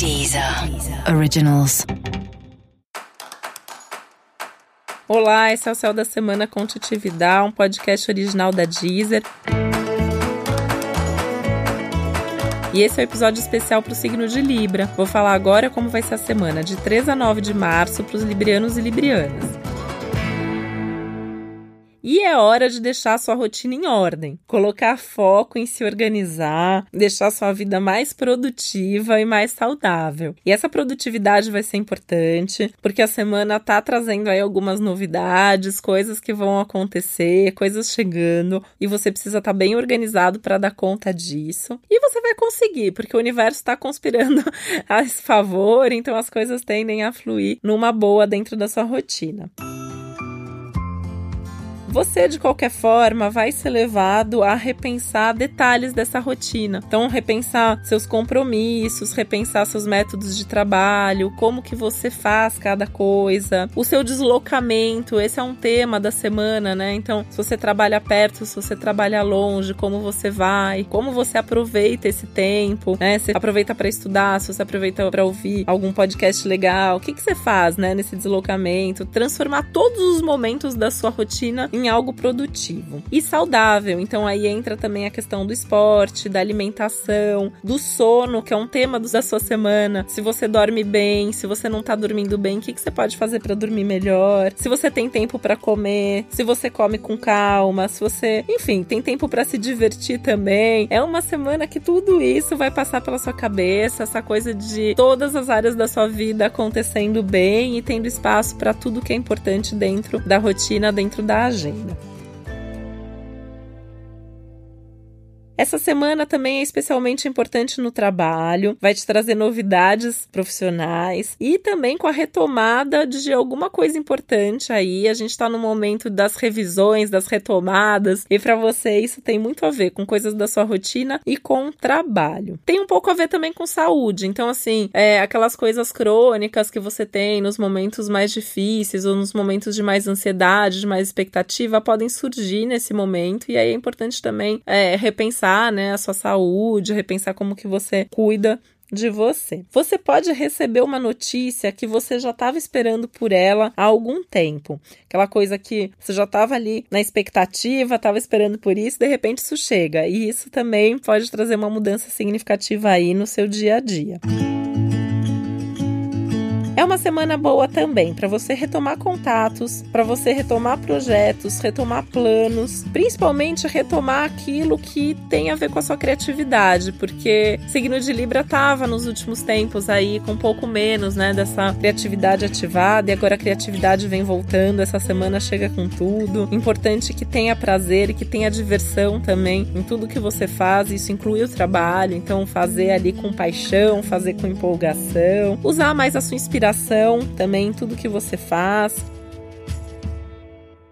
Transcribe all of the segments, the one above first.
Deezer Originals. Olá, esse é o Céu da Semana com Titividade, um podcast original da Deezer. E esse é o um episódio especial para o signo de Libra. Vou falar agora como vai ser a semana de 3 a 9 de março para os librianos e librianas. E é hora de deixar sua rotina em ordem, colocar foco em se organizar, deixar sua vida mais produtiva e mais saudável. E essa produtividade vai ser importante, porque a semana tá trazendo aí algumas novidades, coisas que vão acontecer, coisas chegando, e você precisa estar tá bem organizado para dar conta disso. E você vai conseguir, porque o universo está conspirando a favor, então as coisas tendem a fluir numa boa dentro da sua rotina. Você, de qualquer forma, vai ser levado a repensar detalhes dessa rotina. Então, repensar seus compromissos, repensar seus métodos de trabalho, como que você faz cada coisa, o seu deslocamento. Esse é um tema da semana, né? Então, se você trabalha perto, se você trabalha longe, como você vai, como você aproveita esse tempo, né? Você aproveita para estudar, se você aproveita para ouvir algum podcast legal, o que, que você faz, né, nesse deslocamento? Transformar todos os momentos da sua rotina em em algo produtivo e saudável. Então aí entra também a questão do esporte, da alimentação, do sono, que é um tema da sua semana. Se você dorme bem, se você não tá dormindo bem, o que, que você pode fazer para dormir melhor? Se você tem tempo para comer, se você come com calma, se você, enfim, tem tempo para se divertir também. É uma semana que tudo isso vai passar pela sua cabeça, essa coisa de todas as áreas da sua vida acontecendo bem e tendo espaço para tudo que é importante dentro da rotina, dentro da agenda agenda. Essa semana também é especialmente importante no trabalho, vai te trazer novidades profissionais e também com a retomada de alguma coisa importante aí. A gente está no momento das revisões, das retomadas, e para você isso tem muito a ver com coisas da sua rotina e com trabalho. Tem um pouco a ver também com saúde, então, assim, é, aquelas coisas crônicas que você tem nos momentos mais difíceis ou nos momentos de mais ansiedade, de mais expectativa, podem surgir nesse momento, e aí é importante também é, repensar repensar, né, a sua saúde, repensar como que você cuida de você. Você pode receber uma notícia que você já estava esperando por ela há algum tempo. Aquela coisa que você já estava ali na expectativa, estava esperando por isso, de repente isso chega. E isso também pode trazer uma mudança significativa aí no seu dia a dia. É uma semana boa também para você retomar contatos, para você retomar projetos, retomar planos, principalmente retomar aquilo que tem a ver com a sua criatividade, porque signo de Libra tava nos últimos tempos aí com um pouco menos, né, dessa criatividade ativada e agora a criatividade vem voltando, essa semana chega com tudo. Importante que tenha prazer e que tenha diversão também em tudo que você faz, isso inclui o trabalho, então fazer ali com paixão, fazer com empolgação, usar mais a sua inspiração inspiração também tudo que você faz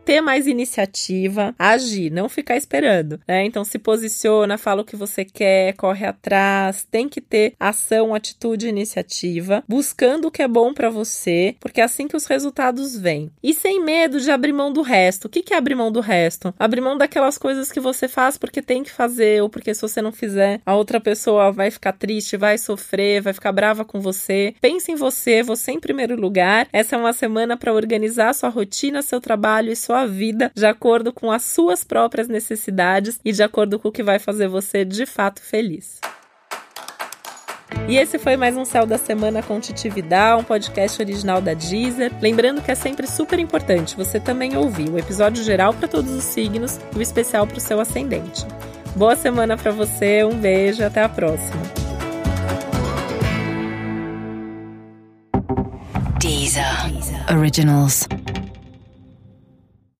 ter mais iniciativa, agir, não ficar esperando, né? Então se posiciona, fala o que você quer, corre atrás, tem que ter ação, atitude, iniciativa, buscando o que é bom para você, porque é assim que os resultados vêm. E sem medo de abrir mão do resto. O que é abrir mão do resto? Abrir mão daquelas coisas que você faz porque tem que fazer, ou porque se você não fizer, a outra pessoa vai ficar triste, vai sofrer, vai ficar brava com você. Pense em você, você em primeiro lugar. Essa é uma semana para organizar sua rotina, seu trabalho e sua sua vida de acordo com as suas próprias necessidades e de acordo com o que vai fazer você de fato feliz. E esse foi mais um Céu da Semana com Titividade, um podcast original da Deezer. Lembrando que é sempre super importante você também ouvir o episódio geral para todos os signos e o especial para o seu ascendente. Boa semana para você, um beijo, até a próxima. Deezer. Originals.